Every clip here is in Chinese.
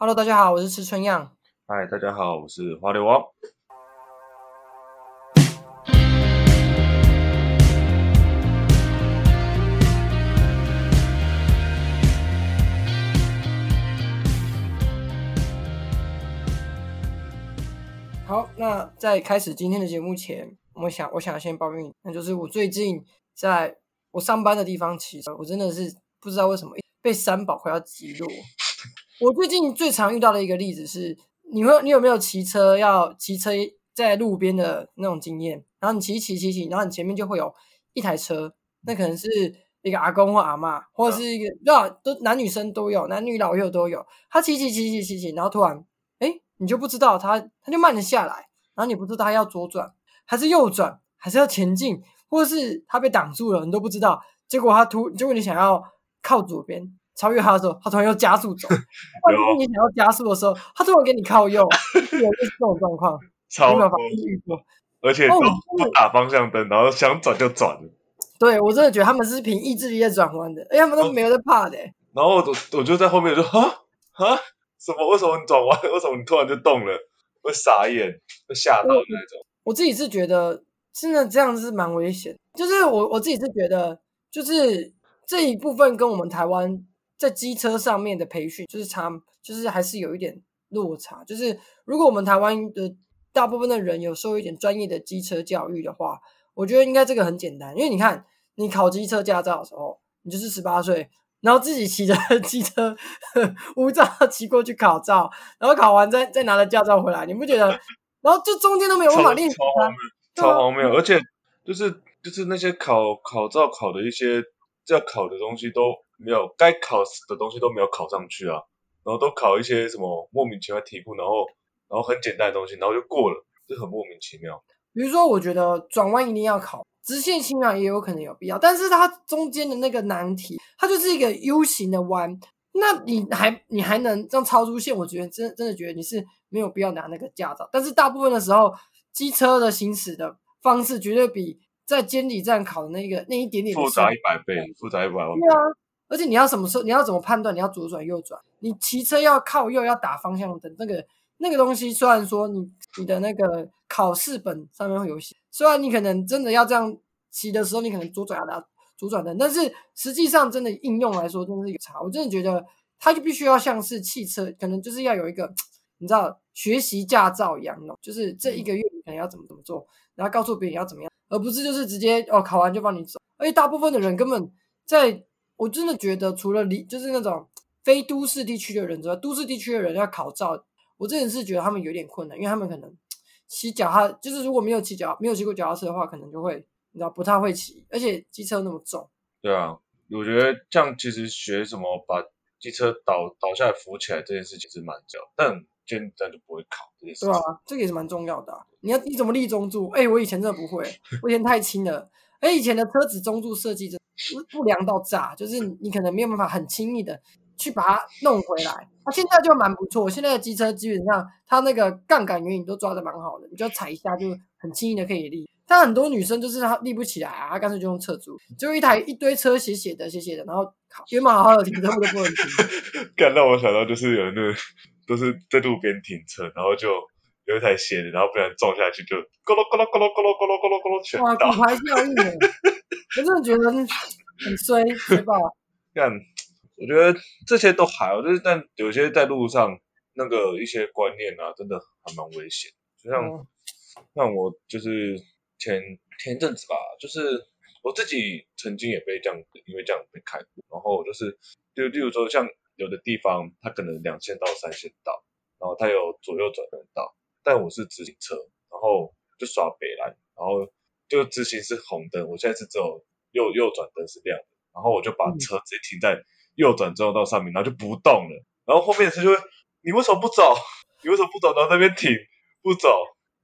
Hello，大家好，我是吃春样。嗨，大家好，我是花流王。好，那在开始今天的节目前，我想，我想先抱怨，那就是我最近在我上班的地方骑车，我真的是不知道为什么被三宝快要击落。我最近最常遇到的一个例子是，你会，你有没有骑车要骑车在路边的那种经验？然后你骑骑骑骑，然后你前面就会有一台车，那可能是一个阿公或阿妈，或者是一个，对吧？都男女生都有，男女老幼都有。他骑骑骑骑骑骑，然后突然，哎，你就不知道他，他就慢了下来，然后你不知道他要左转还是右转，还是要前进，或者是他被挡住了，你都不知道。结果他突，结果你想要靠左边。超越他的时候，他突然又加速走；或者是你想要加速的时候，他突然给你靠右，有就是这种状况。超没有遇过，而且不打方向灯，然后想转就转。对我真的觉得他们是凭意志力在转弯的，哎，他们都没有在怕的。然后我我就在后面说：“哈哈，什么？为什么你转弯？为什么你突然就动了？会傻眼，会吓到那种。”我自己是觉得，真的这样是蛮危险。就是我我自己是觉得，就是这一部分跟我们台湾。在机车上面的培训就是差，就是还是有一点落差。就是如果我们台湾的大部分的人有受一点专业的机车教育的话，我觉得应该这个很简单。因为你看，你考机车驾照的时候，你就是十八岁，然后自己骑着 机车无照骑过去考照，然后考完再再拿着驾照回来，你不觉得？然后就中间都没有办法练习，超荒谬！而且就是就是那些考考照考的一些要考的东西都。没有该考的东西都没有考上去啊，然后都考一些什么莫名其妙题库，然后然后很简单的东西，然后就过了，就很莫名其妙。比如说，我觉得转弯一定要考，直线清啊也有可能有必要，但是它中间的那个难题，它就是一个 U 型的弯，那你还你还能这样超出线？我觉得真真的觉得你是没有必要拿那个驾照。但是大部分的时候，机车的行驶的方式绝对比在监理站考的那个那一点点复杂一百倍，复杂一百万倍。对啊。而且你要什么时候？你要怎么判断？你要左转右转？你骑车要靠右，要打方向灯。那个那个东西，虽然说你你的那个考试本上面会有写，虽然你可能真的要这样骑的时候，你可能左转要打左转灯，但是实际上真的应用来说，真的是有差。我真的觉得它就必须要像是汽车，可能就是要有一个你知道学习驾照一样的，就是这一个月你可能要怎么怎么做，然后告诉别人要怎么样，而不是就是直接哦考完就帮你走。而且大部分的人根本在。我真的觉得，除了离就是那种非都市地区的人之外，都市地区的人要考照，我真的是觉得他们有点困难，因为他们可能骑脚踏，就是如果没有骑脚没有骑过脚踏车的话，可能就会你知道不太会骑，而且机车那么重。对啊，我觉得这样其实学什么把机车倒倒下来扶起来这件事情是蛮重要，但这样就不会考这件事情。对啊，这个也是蛮重要的。你要你怎么立中柱？哎，我以前真的不会，我以前太轻了。哎，以前的车子中柱设计真。不良到炸，就是你可能没有办法很轻易的去把它弄回来。它现在就蛮不错，现在的机车基本上它那个杠杆原理都抓的蛮好的，你就踩一下就很轻易的可以立。但很多女生就是她立不起来啊，她干脆就用侧柱，就一台一堆车斜斜的斜斜的，然后原本好好的停车都不能停。干让我想到就是有那都是在路边停车，然后就有一台斜的，然后不然撞下去就咕噜咕噜咕噜咕噜咕噜咕噜咕噜全倒。哇，骨牌效应。我真的觉得很衰，对吧。但我觉得这些都还好，就是但有些在路上那个一些观念啊，真的还蛮危险。就像像我就是前前阵子吧，就是我自己曾经也被这样，因为这样被开过。然后就是就例如说，像有的地方它可能两线道、三线道，然后它有左右转弯道，但我是直行车，然后就刷北来，然后。就直行是红灯，我现在是只有右右转灯是亮的，然后我就把车直接停在右转正道上面，然后就不动了。然后后面的车就会，你为什么不走？你为什么不走到那边停不走？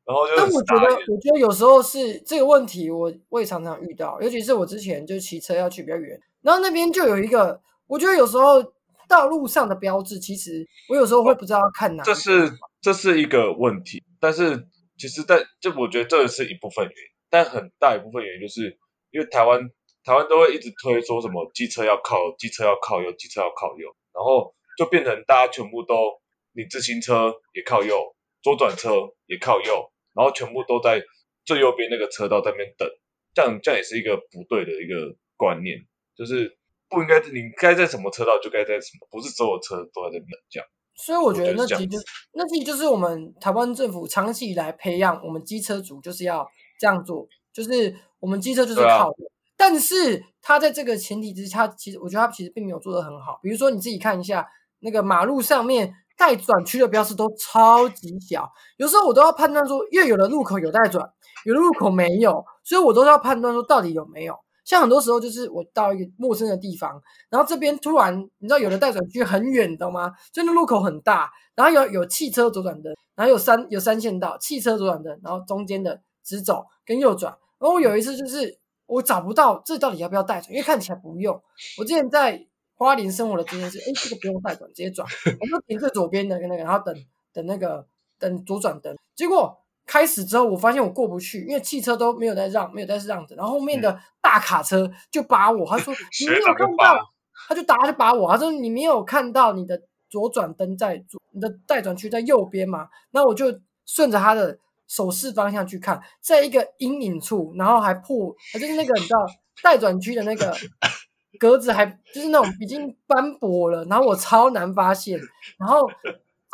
然后就。但我觉得，我觉得有时候是这个问题，我我也常常遇到，尤其是我之前就骑车要去比较远，然后那边就有一个，我觉得有时候道路上的标志，其实我有时候会不知道看哪。这是这是一个问题，但是其实在就我觉得这是一部分原因。但很大一部分原因就是因为台湾台湾都会一直推说什么机车要靠机车要靠右机车要靠右，然后就变成大家全部都你自行车也靠右，左转车也靠右，然后全部都在最右边那个车道那边等，这样这样也是一个不对的一个观念，就是不应该你该在什么车道就该在什么，不是所有车都在这边这样。所以我觉得那其实就那其实就是我们台湾政府长期以来培养我们机车族就是要这样做，就是我们机车就是靠右。但是他在这个前提之下，其实我觉得他其实并没有做得很好。比如说你自己看一下那个马路上面带转区的标识都超级小，有时候我都要判断说，因为有的路口有带转，有的路口没有，所以我都要判断说到底有没有。像很多时候就是我到一个陌生的地方，然后这边突然你知道有的带转区很远懂吗？就那路口很大，然后有有汽车左转灯，然后有三有三线道，汽车左转灯，然后中间的直走跟右转。然后我有一次就是。我找不到这到底要不要带转，因为看起来不用。我之前在花莲生活的经验是，哎，这个不用带转，直接转。我就停在左边的那个，然后等等那个等左转灯。结果开始之后，我发现我过不去，因为汽车都没有在让，没有在让着。然后后面的大卡车就把我，他说 你没有看到，他就打就把我，他说你没有看到你的左转灯在左，你的待转区在右边嘛？那我就顺着他的。手势方向去看，在一个阴影处，然后还破，就是那个你知道待转区的那个格子，还就是那种已经斑驳了，然后我超难发现，然后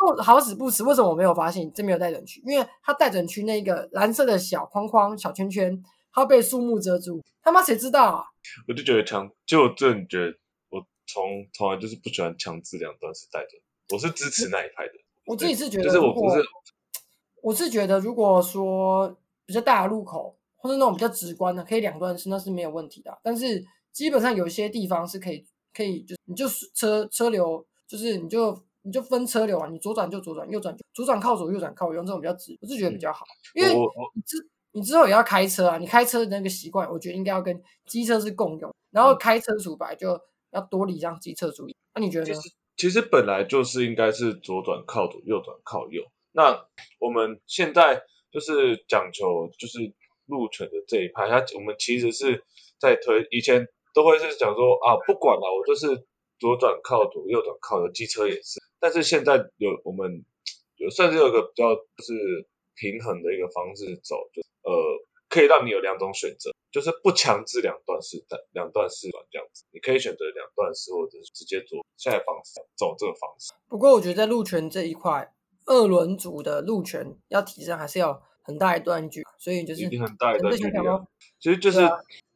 做好死不死，为什么我没有发现这没有待转区？因为它待转区那个蓝色的小框框、小圈圈，它被树木遮住，他妈谁知道啊？我就觉得强，就我真的觉得，我从从来就是不喜欢强制两段式带着，我是支持那一派的。我自己是觉得，就是我不是。我是觉得，如果说比较大的路口，或者那种比较直观的，可以两段式，那是没有问题的。但是基本上有些地方是可以，可以就是你就车车流，就是你就你就分车流啊，你左转就左转，右转就左转靠左，右转靠右，用这种比较直，我是觉得比较好。因为你之你之后也要开车啊，你开车的那个习惯，我觉得应该要跟机车是共用。然后开车主白就要多礼让机车主意。那你觉得呢？其实本来就是应该是左转靠左，右转靠右。那我们现在就是讲求就是路权的这一派，他我们其实是在推，以前都会是讲说啊，不管了，我就是左转靠左，右转靠右，机车也是。但是现在有我们有甚至有个比较就是平衡的一个方式走，就呃可以让你有两种选择，就是不强制两段式的两段式转这样子，你可以选择两段式或者是直接做现在方式走这个方式。不过我觉得在路权这一块。二轮组的路权要提升，还是要很大一段距，所以就是很大一段距离。其实就是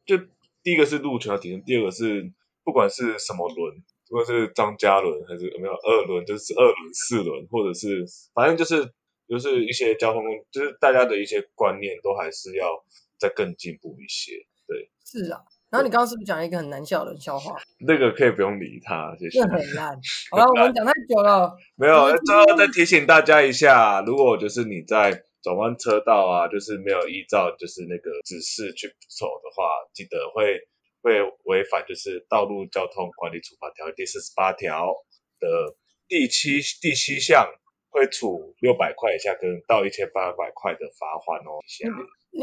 就第一个是路权要提升，第二个是不管是什么轮，不管是张嘉伦还是有没有二轮，就是二轮、四轮，或者是反正就是就是一些交通，就是大家的一些观念都还是要再更进步一些。对，是啊。然后你刚刚是不是讲了一个很难笑的笑话？那个可以不用理他，谢谢。那很烂。好了，我们讲太久了。没有，最后再提醒大家一下，如果就是你在转弯车道啊，就是没有依照就是那个指示去走的话，记得会会违反就是道路交通管理处罚条例第四十八条的第七第七项，会处六百块以下跟到一千八百块的罚款哦。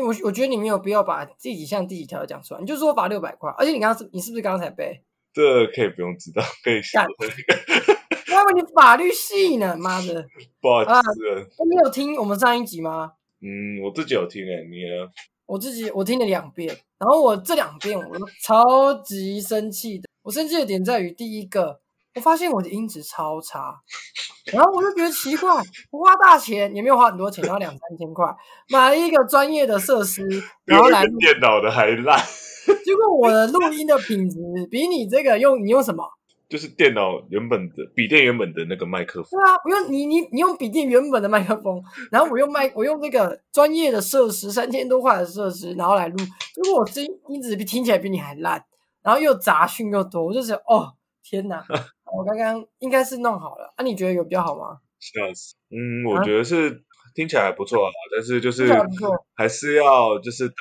我我觉得你没有必要把第几项第几条讲出来，你就说罚六百块。而且你刚刚是，你是不是刚才背？这可以不用知道，可以干。我以为你法律系呢，妈的！不好意思，你有听我们上一集吗？嗯，我自己有听诶，你呢？我自己我听了两遍，然后我这两遍我都超级生气的。我生气的点在于第一个。我发现我的音质超差，然后我就觉得奇怪，我花大钱也没有花很多钱，要两三千块买了一个专业的设施，然后来电脑的还烂，结果我的录音的品质比你这个用你用什么？就是电脑原本的笔电原本的那个麦克风。对啊，我用你你你用笔电原本的麦克风，然后我用麦我用那个专业的设施三千多块的设施，然后来录，结果我声音质比听起来比你还烂，然后又杂讯又多，我就觉得哦天哪！我刚刚应该是弄好了，啊？你觉得有比较好吗？嗯，我觉得是听起来不错啊，但是就是还是要就是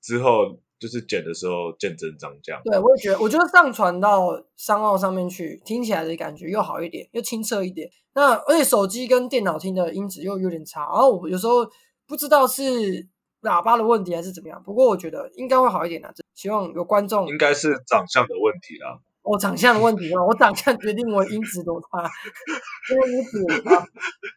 之后就是剪的时候见真章这样。对，我也觉得，我觉得上传到商号上面去，听起来的感觉又好一点，又清澈一点。那而且手机跟电脑听的音质又有点差，然后我有时候不知道是喇叭的问题还是怎么样。不过我觉得应该会好一点的，希望有观众应该是长相的问题啦。我长相的问题吗？我长相决定我音质多差，因为音质差，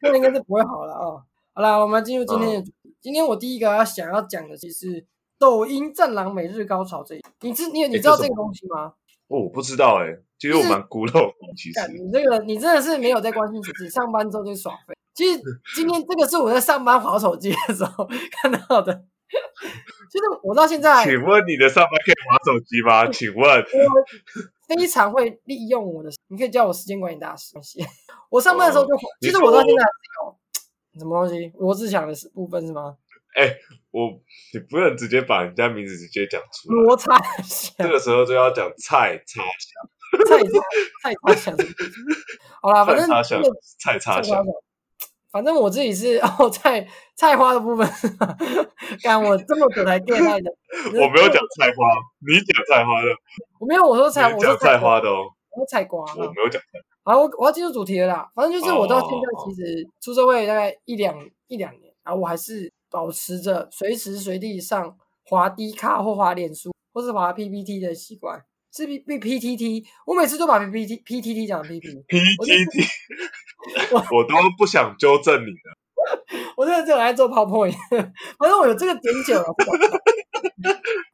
这应该是不会好了啊。好了，我们进入今天的主题。今天我第一个要想要讲的，其实抖音战狼每日高潮这一，你知你你知道这个东西吗？哦，我不知道哎，其实我蛮孤陋其实。你这个你真的是没有在关心自己，上班之后就耍废。其实 今天这个是我在上班划手机的时候 看到的。其实我到现在，请问你的上班可以划手机吗？请问，非常会利用我的，你可以叫我时间管理大师。我上班的时候就，其实我到现在有什么东西罗志祥的部分是吗？哎，我你不能直接把人家名字直接讲出来。罗差祥，这个时候就要讲蔡差祥，蔡蔡差祥。好啦，反正蔡差祥。反正我自己是哦，菜菜花的部分，干我这么久才变态的。我没有讲菜花，你讲菜花的。我没有，我说菜，我说菜花的哦。我说菜瓜。我没有讲菜。好，我我要进入主题了啦。反正就是我到现在其实出社会大概一两一两年，然后我还是保持着随时随地上滑 D 卡或滑脸书或是滑 PPT 的习惯。是 P P P T T，我每次都把 P P T P T T 讲 P P P T T，我我都不想纠正你了。我真的只有来做 PowerPoint，反正我有这个点久了。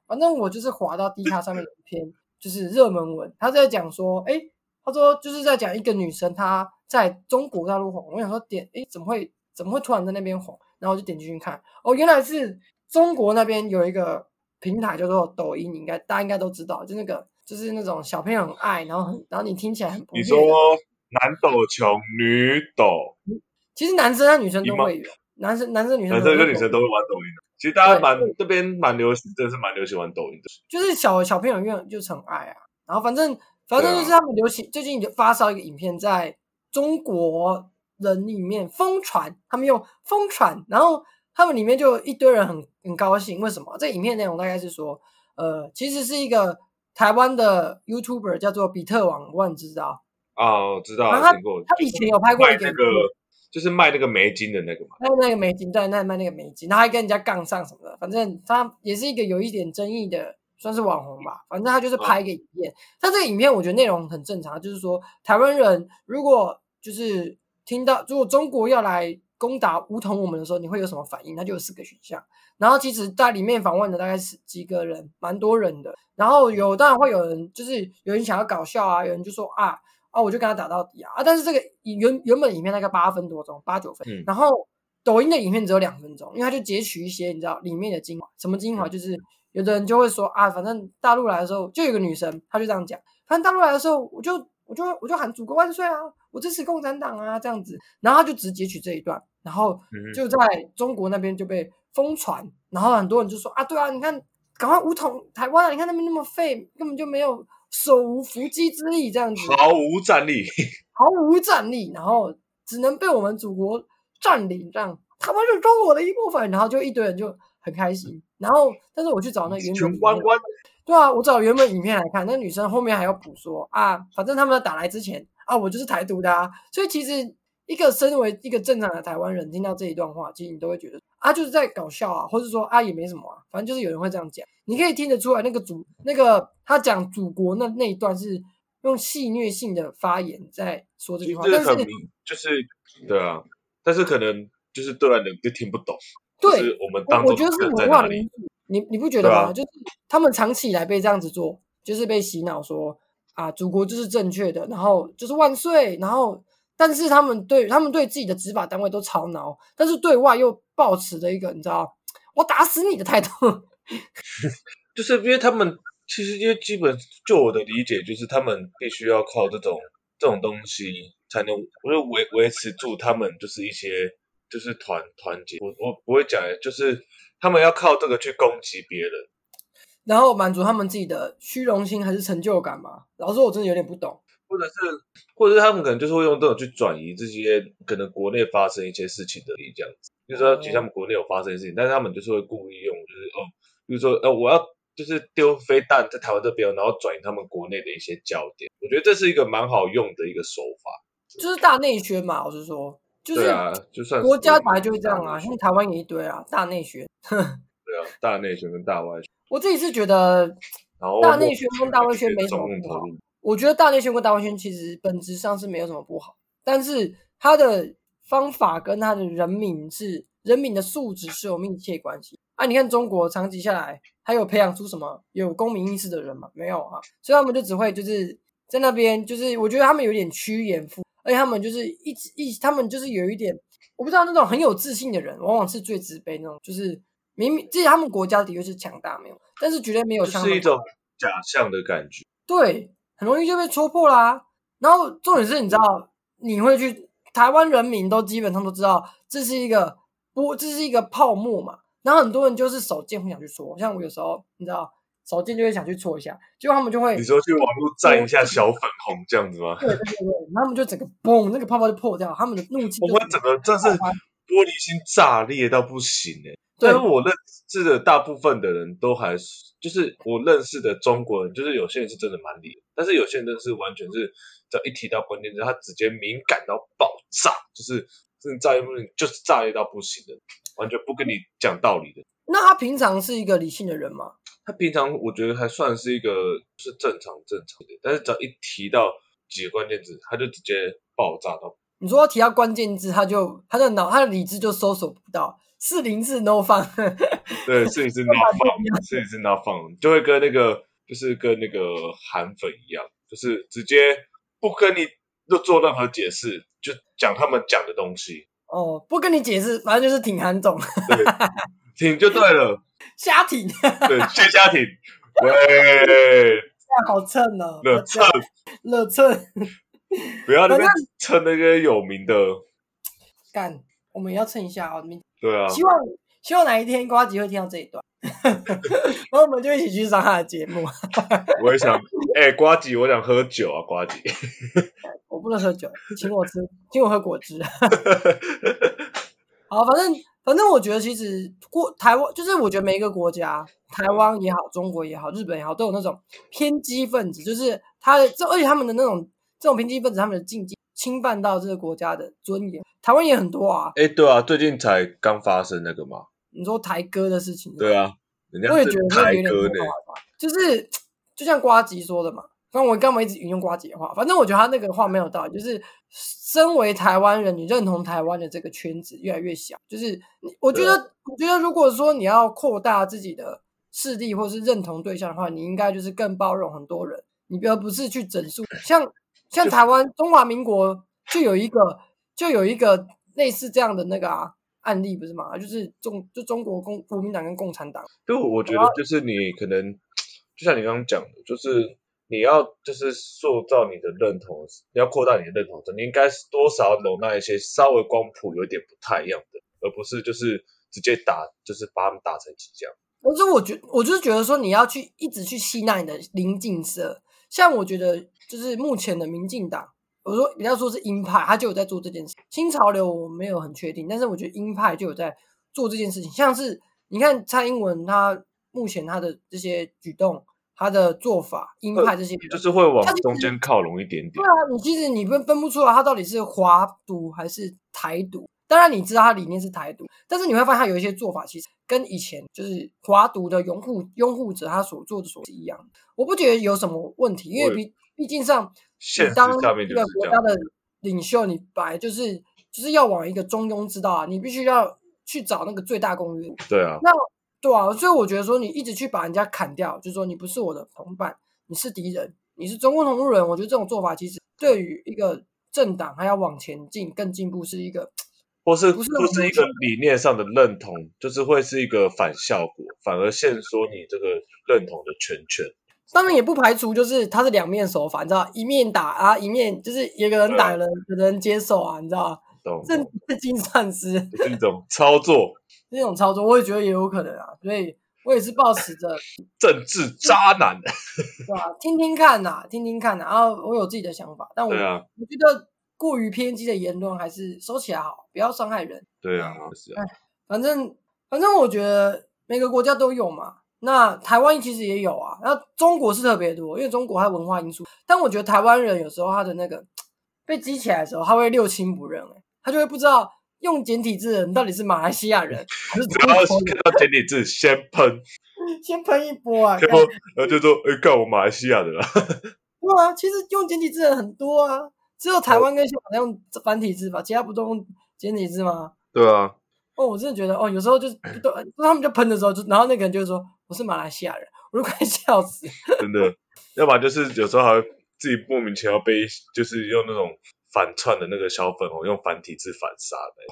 反正我就是滑到 D 卡上面有一篇就是热门文，他在讲说，哎，他说就是在讲一个女生她在中国大陆红。我想说点，哎，怎么会怎么会突然在那边红？然后我就点进去看，哦，原来是中国那边有一个平台叫做抖音，你应该大家应该都知道，就那个。就是那种小朋友很爱，然后很，然后你听起来很。你说男抖穷，女抖，其实男生和女生都会有，男生男生女生男生跟女生都会玩抖音的。其实大家蛮这边蛮流行，真的是蛮流行玩抖音的。就是小小朋友愿就是很爱啊，然后反正反正就是他们流行，最近就发烧一个影片，在中国人里面疯传，他们用疯传，然后他们里面就一堆人很很高兴，为什么？这影片内容大概是说，呃，其实是一个。台湾的 YouTuber 叫做比特网，我很知道哦，知道。他他以前有拍过一个，就是卖那个美金的那个嘛，卖那个美金，对，那卖那个美金，然后还跟人家杠上什么的，反正他也是一个有一点争议的，算是网红吧。反正他就是拍一个影片，他这个影片我觉得内容很正常，就是说台湾人如果就是听到如果中国要来攻打梧桐我们的时候，你会有什么反应？那就有四个选项。然后其实，在里面访问的大概是几个人，蛮多人的。然后有当然会有人，就是有人想要搞笑啊，有人就说啊啊，我就跟他打到底啊啊！但是这个原原本影片大概八分多钟，八九分。然后抖音的影片只有两分钟，因为他就截取一些你知道里面的精华。什么精华？就是有的人就会说啊，反正大陆来的时候就有个女生，她就这样讲，反正大陆来的时候我就我就我就喊祖国万岁啊，我支持共产党啊这样子。然后他就只截取这一段，然后就在中国那边就被。疯传，然后很多人就说啊，对啊，你看，赶快武统台湾啊！你看那边那么废，根本就没有手无缚鸡之力，这样子，毫无战力，毫无战力，然后只能被我们祖国占领，这样他们是中国的一部分，然后就一堆人就很开心。然后，但是我去找那原本，对啊，我找原本影片来看，那女生后面还要补说啊，反正他们打来之前啊，我就是台独的啊，所以其实。一个身为一个正常的台湾人，听到这一段话，其实你都会觉得啊，就是在搞笑啊，或者说啊，也没什么啊，反正就是有人会这样讲。你可以听得出来，那个祖那个他讲祖国那那一段是用戏谑性的发言在说这句话，但是就是对啊，但是可能就是对岸人就听不懂。对，我们当我觉得是文化的因素，你你不觉得吗？就是他们长期以来被这样子做，就是被洗脑说啊，祖国就是正确的，然后就是万岁，然后。但是他们对他们对自己的执法单位都超挠，但是对外又抱持着一个你知道我打死你的态度，就是因为他们其实因为基本就我的理解就是他们必须要靠这种这种东西才能我就维维持住他们就是一些就是团团结，我我不会讲，就是他们要靠这个去攻击别人，然后满足他们自己的虚荣心还是成就感嘛？老实说，我真的有点不懂。或者是，或者是他们可能就是会用这种去转移这些可能国内发生一些事情的这样子，就是说，其实他们国内有发生事情，但是他们就是会故意用，就是哦，比如说，呃，我要就是丢飞弹在台湾这边，然后转移他们国内的一些焦点。我觉得这是一个蛮好用的一个手法，就是大内宣嘛。我是说，就是啊，就算国家本来就是这样啊，像台湾也一堆啊，大内宣。对啊，大内宣跟大外宣。我自己是觉得，大内宣跟大外宣没什么不好。我觉得大内宣跟大外宣其实本质上是没有什么不好，但是他的方法跟他的人民是人民的素质是有密切关系。啊，你看中国长期下来，还有培养出什么有公民意识的人吗？没有啊，所以他们就只会就是在那边，就是我觉得他们有点趋炎附，而且他们就是一直一，他们就是有一点，我不知道那种很有自信的人，往往是最自卑那种，就是明明自己他们国家的确是强大，没有，但是绝对没有像是一种假象的感觉，对，很容易就被戳破啦。然后重点是，你知道，你会去台湾人民都基本上都知道，这是一个不，这是一个泡沫嘛。然后很多人就是手贱会想去戳，像我有时候你知道手贱就会想去戳一下，结果他们就会你说去网络蘸一下小粉红这样子吗？对对对，然后他们就整个嘣，那个泡泡就破掉，他们的怒气。我们整个这是玻璃心炸裂到不行哎！但是我认识的大部分的人都还是，就是我认识的中国人，就是有些人是真的蛮理，但是有些人真的是完全是，只要一提到关键字，他直接敏感到爆炸，就是真的炸裂，就是炸裂到不行的。完全不跟你讲道理的。那他平常是一个理性的人吗？他平常我觉得还算是一个是正常正常的，但是只要一提到几个关键字，他就直接爆炸到。你说提到关键字，他就他的脑他的理智就搜索不到，四零四 no fun。对，四零四 no fun，，四零四 no fun，，就会跟那个就是跟那个韩粉一样，就是直接不跟你做任何解释，就讲他们讲的东西。哦，不跟你解释，反正就是挺韩总，对挺就对了，瞎挺，对，谢瞎挺，喂，好蹭哦，热蹭，热蹭，不要那边蹭那个有名的，干，我们也要蹭一下啊，对啊，希望希望哪一天瓜吉会听到这一段，然后我们就一起去上他的节目。我也想，哎，瓜吉，我想喝酒啊，瓜吉。我不能喝酒，请我吃，请我喝果汁。好，反正反正我觉得其实过台湾，就是我觉得每一个国家，台湾也好，中国也好，日本也好，都有那种偏激分子，就是他的这，而且他们的那种这种偏激分子，他们的禁忌侵犯到这个国家的尊严。台湾也很多啊，哎，对啊，最近才刚发生那个嘛，你说台歌的事情，对啊，我也觉得台歌呢，就是就像瓜吉说的嘛。刚我干嘛一直引用瓜吉的话？反正我觉得他那个话没有道理。就是身为台湾人，你认同台湾的这个圈子越来越小。就是我觉得，我觉得如果说你要扩大自己的势力或是认同对象的话，你应该就是更包容很多人，你而不是去整肃。像像台湾中华民国就有一个就有一个类似这样的那个啊案例，不是吗？就是中就中国共国民党跟共产党。就我觉得，就是你可能就像你刚刚讲的，就是。你要就是塑造你的认同，你要扩大你的认同你应该是多少容纳一些稍微光谱有点不太一样的，而不是就是直接打，就是把他们打成几这样。可是我觉，我就是觉得说你要去一直去吸纳你的邻近色，像我觉得就是目前的民进党，我说比较说是鹰派，他就有在做这件事。新潮流我没有很确定，但是我觉得鹰派就有在做这件事情。像是你看蔡英文他目前他的这些举动。他的做法，鹰派这些就是会往中间靠拢一点点。对啊，你其实你分分不出来他到底是华独还是台独。当然你知道他理念是台独，但是你会发现他有一些做法其实跟以前就是华独的拥护拥护者他所做的所是一样。我不觉得有什么问题，因为毕毕竟上你当一个国家的领袖，你本来就是就是要往一个中庸之道啊，你必须要去找那个最大公约。对啊，那。对啊，所以我觉得说你一直去把人家砍掉，就是说你不是我的同伴，你是敌人，你是中共同路人。我觉得这种做法其实对于一个政党还要往前进、更进步，是一个，或是不是一个理念上的认同，就是会是一个反效果，反而限缩你这个认同的圈圈。当然也不排除就是他是两面手法，你知道，一面打啊，一面就是有个人打人，有人接受啊，你知道这这精算师是一种操作。这种操作，我也觉得也有可能啊，所以我也是抱持着政治渣男，对吧？听听看呐，听听看呐，然后我有自己的想法，但我我觉得过于偏激的言论还是收起来好，不要伤害人。对啊，是啊，反正反正我觉得每个国家都有嘛，那台湾其实也有啊，那中国是特别多，因为中国它文化因素，但我觉得台湾人有时候他的那个被激起来的时候，他会六亲不认，哎，他就会不知道。用简体字的人到底是马来西亚人还是？然后看到简体字先喷，先喷一波啊！然后然后就说：“哎，干我马来西亚的啦。”对对啊，其实用简体字的人很多啊，只有台湾跟香港用繁体字吧，其他不都用简体字吗？对啊，哦，我真的觉得哦，有时候就是都他们就喷的时候，就然后那个人就说我是马来西亚人，我都快笑死。真的，要不然就是有时候还会自己莫名其妙被就是用那种反串的那个小粉红用繁体字反杀的。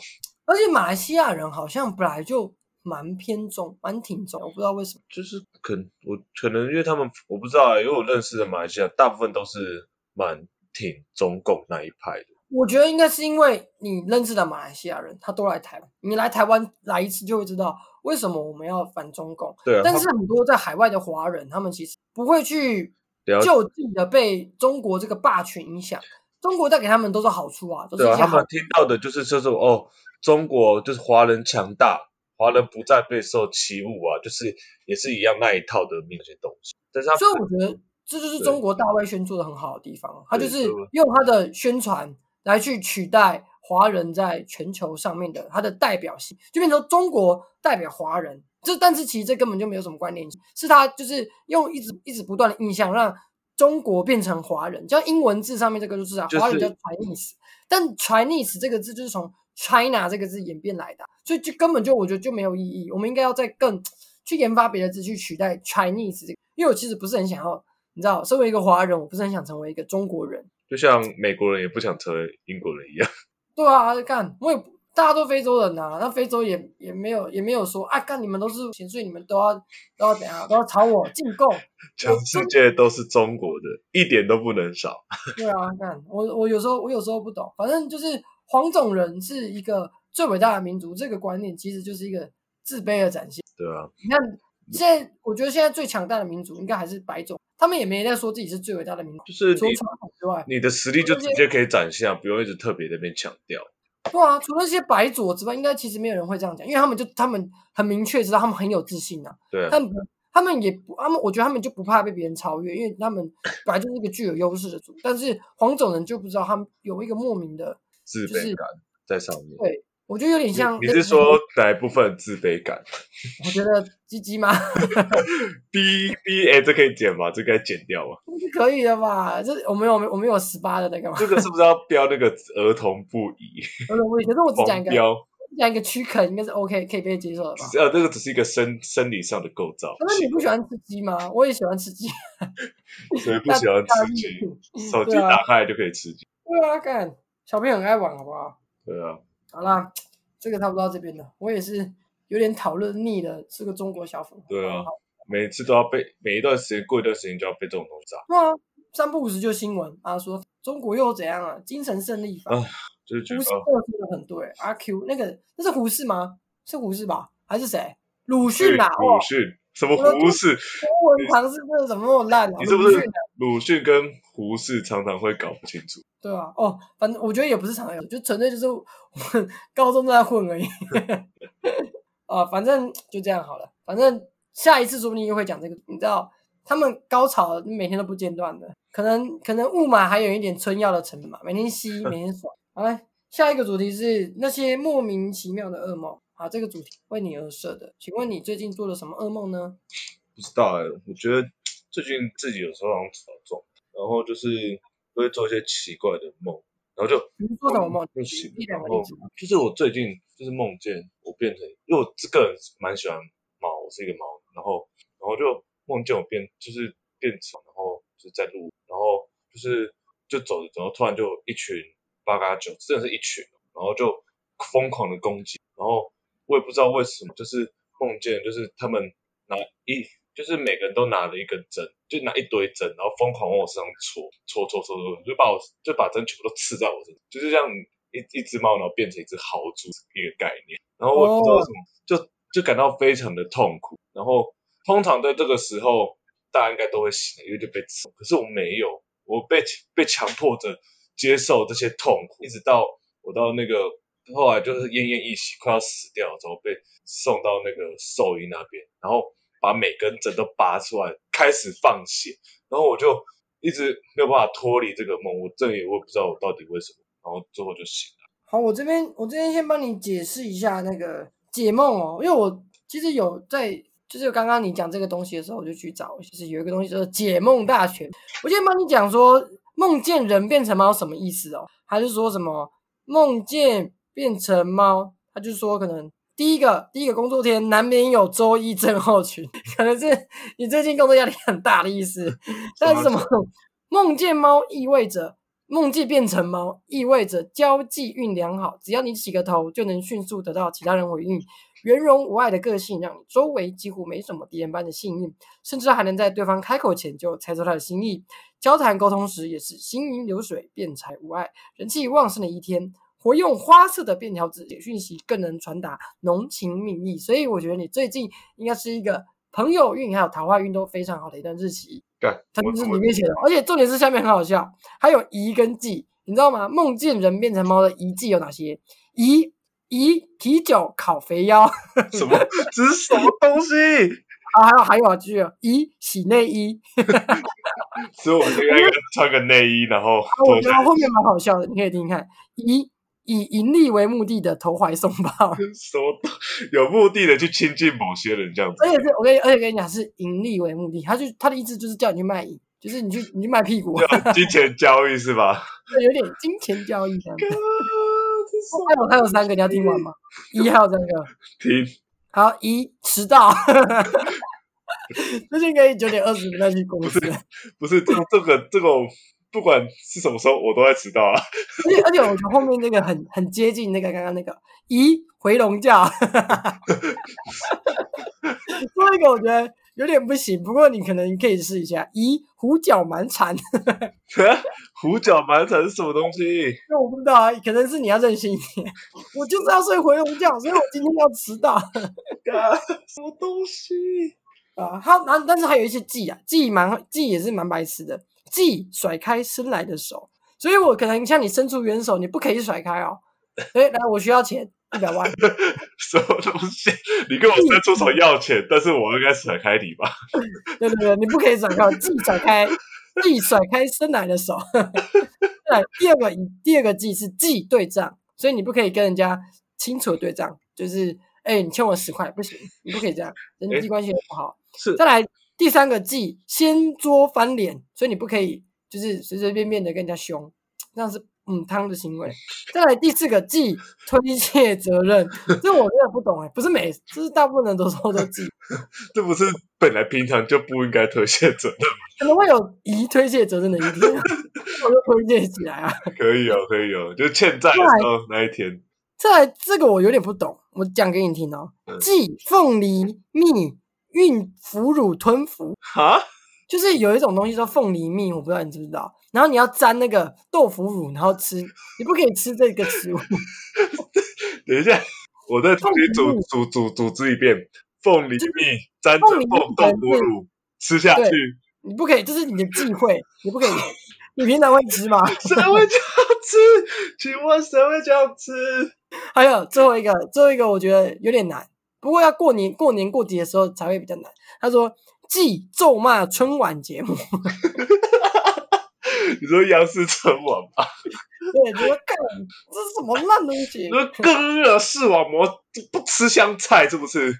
而且马来西亚人好像本来就蛮偏中，蛮挺中，我不知道为什么。就是可我可能因为他们我不知道啊，因为我认识的马来西亚大部分都是蛮挺中共那一派的。我觉得应该是因为你认识的马来西亚人，他都来台湾，你来台湾来一次就会知道为什么我们要反中共。对啊，但是很多在海外的华人，他们其实不会去就近的被中国这个霸权影响。中国带给他们都是好处啊，都是他们听到的就是这种哦，中国就是华人强大，华人不再被受欺侮啊，就是也是一样那一套的那些东西。但是他所以我觉得这就是中国大外宣做的很好的地方，他就是用他的宣传来去取代华人在全球上面的他的代表性，就变成中国代表华人。这但是其实这根本就没有什么关联性，是他就是用一直一直不断的印象让中国变成华人，像英文字上面这个就是啊，华人叫 Chinese，但 Chinese 这个字就是从 China 这个字演变来的啊，所以就根本就我觉得就没有意义。我们应该要再更去研发别的字去取代 Chinese 这个，因为我其实不是很想要，你知道，身为一个华人，我不是很想成为一个中国人。就像美国人也不想成为英国人一样，对啊，干我也大家都非洲人呐、那非洲也也没有也没有说啊，干你们都是钱，所以你们都要都要怎样，都要朝我进贡。全世界都是中国的，一点都不能少。对啊，看我我有时候我有时候不懂，反正就是黄种人是一个最伟大的民族，这个观念其实就是一个自卑的展现。对啊，你看现在，我觉得现在最强大的民族应该还是白种，他们也没在说自己是最伟大的民族，就是除了传统之外，你的实力就直接可以展现啊，不用一直特别在那边强调。对啊，除了那些白左之外，应该其实没有人会这样讲，因为他们就他们很明确知道他们很有自信啊，对啊，他们他们也不他们我觉得他们就不怕被别人超越，因为他们本来就是一个具有优势的族，但是黄种人就不知道他们有一个莫名的，自卑感在上面。对我觉得有点像你你是说哪一部分自卑感 我觉得鸡鸡吗？？B B 哎，这可以剪吗？这该剪掉吗？是可以的吧？这我们有我们有十八的那个吗，这个是不是要标那个儿童不宜？儿童不宜可是我只讲一个黄标？讲一个躯壳，应该是 OK 可以被接受的吧？呃，这个只是一个生生理上的构造，可是你不喜欢吃鸡吗？我也喜欢吃鸡。所以不喜欢吃鸡。手机打开来就可以吃鸡。对啊，看小朋友很爱玩，好不好？对啊，好啦，这个差不多到这边了。我也是有点讨论腻了，是个中国小粉红。对啊每次都要被，每一段时间过一段时间就要被这种东西炸，对啊，三不五时就新闻啊，说中国又怎样啊？精神胜利法，啊就是觉胡适说的很对。阿 Q 那个那是胡适吗？是胡适吧？还是谁？鲁迅啊？哦鲁，迅什么胡适？中文常识真的怎么那么烂啊？你是不是鲁迅跟胡适常常会搞不清楚？对啊，哦，反正我觉得也不是常有，就纯粹就是我高中都在混而已。啊，反正就这样好了。反正下一次说不定又会讲这个，你知道，他们高潮每天都不间断的，可能可能雾霾还有一点春药的成分嘛，每天吸，每天爽。好来，下一个主题是那些莫名其妙的噩梦。好，这个主题为你而设的，请问你最近做了什么噩梦呢？不知道哎、我觉得最近自己有时候好像吵重，然后就是会做一些奇怪的梦，然后就比如说什么梦？就然后。就是我最近就是梦见我变成，因为我这个人蛮喜欢猫，我是一个猫，然后然后就梦见我变就是变成，然后就是在路，然后就是就走着走，然后突然就一群八嘎九，真的是一群，然后就疯狂的攻击，然后我也不知道为什么，就是梦见就是他们拿一。就是每个人都拿了一根针，就拿一堆针，然后疯狂往我身上戳，戳戳戳戳，就把我就把针全部都刺在我身上，就是像一一只猫，然后变成一只豪猪一个概念。然后我也不知道为什么，就就感到非常的痛苦。然后通常在这个时候，大家应该都会醒，因为就被刺。可是我没有，我被被强迫着接受这些痛苦，一直到我到那个后来就是奄奄一息，快要死掉之后，被送到那个兽医那边，然后把每根针都拔出来，开始放血，然后我就一直没有办法脱离这个梦，我这里我也不知道我到底为什么，然后最后就醒了。好，我这边我这边先帮你解释一下那个解梦哦，因为我其实有在就是刚刚你讲这个东西的时候，我就去找，就是有一个东西叫做解梦大全。我先帮你讲说，梦见人变成猫什么意思哦？还是说什么梦见变成猫？他就说可能第一个第一个工作天难免有周一症候群，可能是你最近工作压力很大的意思。但是什么梦见猫意味着？梦境变成猫，意味着交际运良好。只要你起个头，就能迅速得到其他人回应。圆融无碍的个性，让你周围几乎没什么敌人般的幸运，甚至还能在对方开口前就猜出他的心意。交谈沟通时也是行云流水，辩才无碍。人气旺盛的一天，活用花色的便条纸写讯息，更能传达浓情蜜意。所以我觉得你最近应该是一个朋友运还有桃花运都非常好的一段日期。对，它就是里面写的，而且重点是下面很好笑，还有遗跟忌，你知道吗？梦见人变成猫的遗忌有哪些？遗遗啤酒烤肥腰，什么？这是什么东西？啊，还有还有啊，句遗洗内衣，所以我应该穿个内衣，然后我觉得后面蛮好笑的，你可以听听看。遗以盈利为目的的投怀送抱，什么有目的的去亲近某些人这样子，而且是我跟你，而且跟你讲是盈利为目的，他就他的意思就是叫你去卖淫，就是你去你去卖屁股，金钱交易是吧？对，有点金钱交易这样子。还有还有三个，你要听完吗？一还有三个，听。好，一迟到，最近可以九点二十分再去公司，不是这这个这个。不管是什么时候，我都在迟到啊！而且而且，我觉得后面那个很很接近那个刚刚那个，咦，回笼觉，说一个我觉得有点不行，不过你可能可以试一下。咦，胡搅蛮缠，胡搅蛮缠是什么东西？那我不知道啊，可能是你要任性一点。我就是要睡回笼觉，所以我今天要迟到。什么东西啊？好，然但是还有一些记啊，记蛮记也是蛮白痴的。即甩开伸来的手，所以我可能向你伸出援手，你不可以甩开哦。哎，来，我需要钱一百万。什么东西？你跟我伸出手要钱，但是我应该甩开你吧？对对对，你不可以甩开，即甩开，即甩开伸来的手。对，第二个，第二个即是即对账，所以你不可以跟人家清楚对账，就是哎，你欠我十块不行，你不可以这样，人际关系不好。是，再来。第三个忌掀桌翻脸，所以你不可以就是随随便便的跟人家凶，这样是嗯汤的行为。再来第四个忌推卸责任，这我真的不懂哎，不是每，就是大部分人都说的忌，这不是本来平常就不应该推卸责任，可能会有疑推卸责任的一天，我就推卸起来啊。可以哦，可以哦，就欠债的时候那一天。再来这个我有点不懂，我讲给你听哦，忌凤梨蜜。孕腐乳吞服啊，就是有一种东西叫凤梨蜜，我不知道你知不知道。然后你要沾那个豆腐乳，然后吃，你不可以吃这个食物。等一下，我再重新组组组组织一遍：凤梨蜜沾着凤豆腐乳吃下去。你不可以，这是你的忌讳，你不可以。你平常会吃吗？谁会这样吃？请问谁会这样吃？还有最后一个，最后一个我觉得有点难。不过要过年过年过节的时候才会比较难。他说：“忌咒骂春晚节目。”你说央视春晚吧？对，你说干这是什么烂东西？说更热视网膜不吃香菜是不是？吃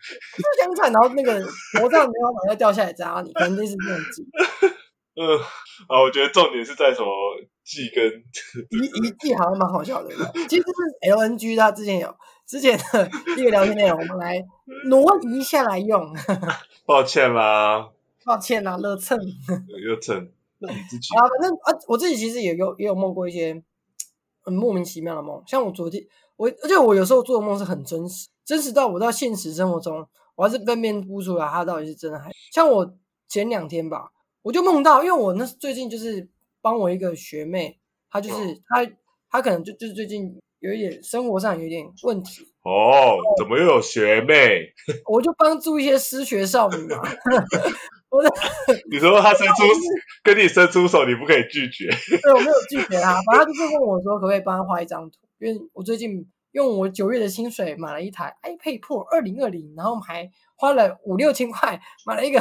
香菜，然后那个魔杖没有马上掉下来砸你，肯定是这种忌。嗯啊，我觉得重点是在什么忌跟一一忌好像蛮好笑的。其实是 LNG，他之前有。之前的 一个聊天内容，我们来挪移下来用。抱歉啦，抱歉啦，乐蹭，又蹭。那你自己啊，反正啊，我自己其实也有也有梦过一些很莫名其妙的梦，像我昨天，我而且我有时候做的梦是很真实，真实到我到现实生活中，我还是分辨不出来它到底是真的还。像我前两天吧，我就梦到，因为我那最近就是帮我一个学妹，她就是她她可能就就是最近。有一点生活上有点问题哦，怎么又有学妹？我就帮助一些失学少女嘛。我你说他伸出跟你伸出手，你不可以拒绝。对，我没有拒绝他，反正他就是问我说，可不可以帮他画一张图？因为我最近用我九月的薪水买了一台 iPad Pro 二零二零，然后还花了五六千块买了一个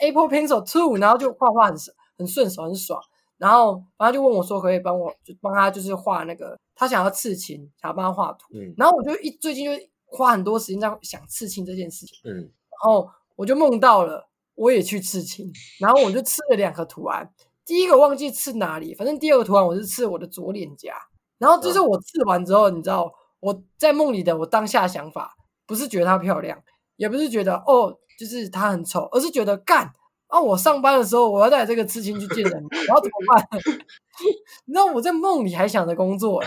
Apple Pencil Two，然后就画画很很顺手，很爽。然后，然后就问我说：“可不可以帮我，就帮他，就是画那个他想要刺青，想要帮他画图。”然后我就一最近就花很多时间在想刺青这件事情。嗯。然后我就梦到了，我也去刺青，然后我就刺了两个图案。第一个忘记刺哪里，反正第二个图案我是刺我的左脸颊。然后就是我刺完之后，你知道我在梦里的我当下想法，不是觉得它漂亮，也不是觉得哦，就是它很丑，而是觉得干啊！我上班的时候我要带这个刺青去见人，我要怎么办？你知道我在梦里还想着工作，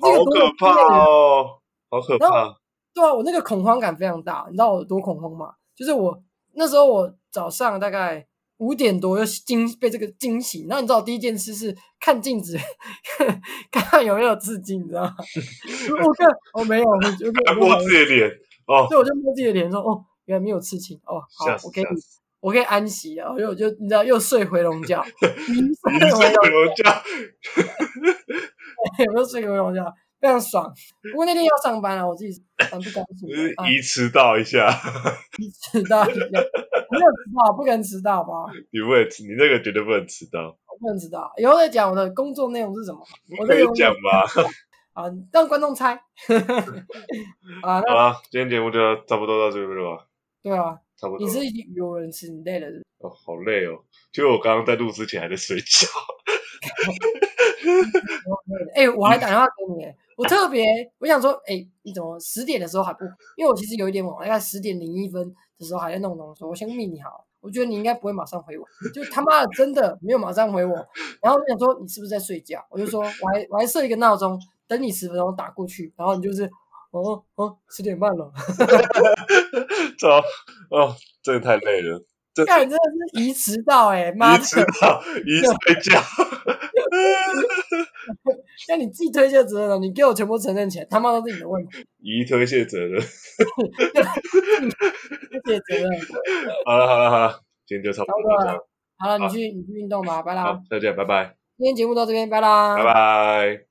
好可怕哦，好可怕！对啊，我那个恐慌感非常大，你知道我多恐慌吗？就是我那时候我早上大概。五点多又惊被这个惊醒，然后你知道第一件事是看镜子，看看有没有刺青，你知道吗？我看我没有，我就摸自己的脸哦，对，我就摸自己的脸说哦，原来没有刺青哦，好，我可以我可以安息了，我就你知道又睡回笼觉，睡回笼觉，有没有睡回笼觉？非常爽，不过那天要上班了，我自己很不高兴。移迟到一下，移迟到一下，没有迟到，不可能迟到吧？你不能迟，你那个绝对不能迟到。我不能迟到，以后再讲我的工作内容是什么。我可以讲吧？啊，让观众猜。啊，好了，今天节目就差不多到这边了吧？对啊，差不多。你是有人吃，你累了？哦，好累哦，就我刚刚在录之前还在睡觉。哎，我还打电话给你，我特别我想说，哎，你怎么十点的时候还不？因为我其实有一点晚，大概十点零一分的时候还在弄东西，我先密你好，我觉得你应该不会马上回我，就他妈的真的没有马上回我，然后我想说你是不是在睡觉？我就说我还我还设一个闹钟，等你十分钟打过去，然后你就是哦哦十点半了，走哦，真的太累了。看，真的是移迟到哎，妈的！移迟到，移睡觉。那你自己推卸责任，你给我全部承认起来，他妈都是你的问题。移推卸责任。推卸责任。好了好了好了，今天就差不多这样。好了，你去你去运动吧，拜啦。再见，拜拜。今天节目到这边，拜啦。拜拜。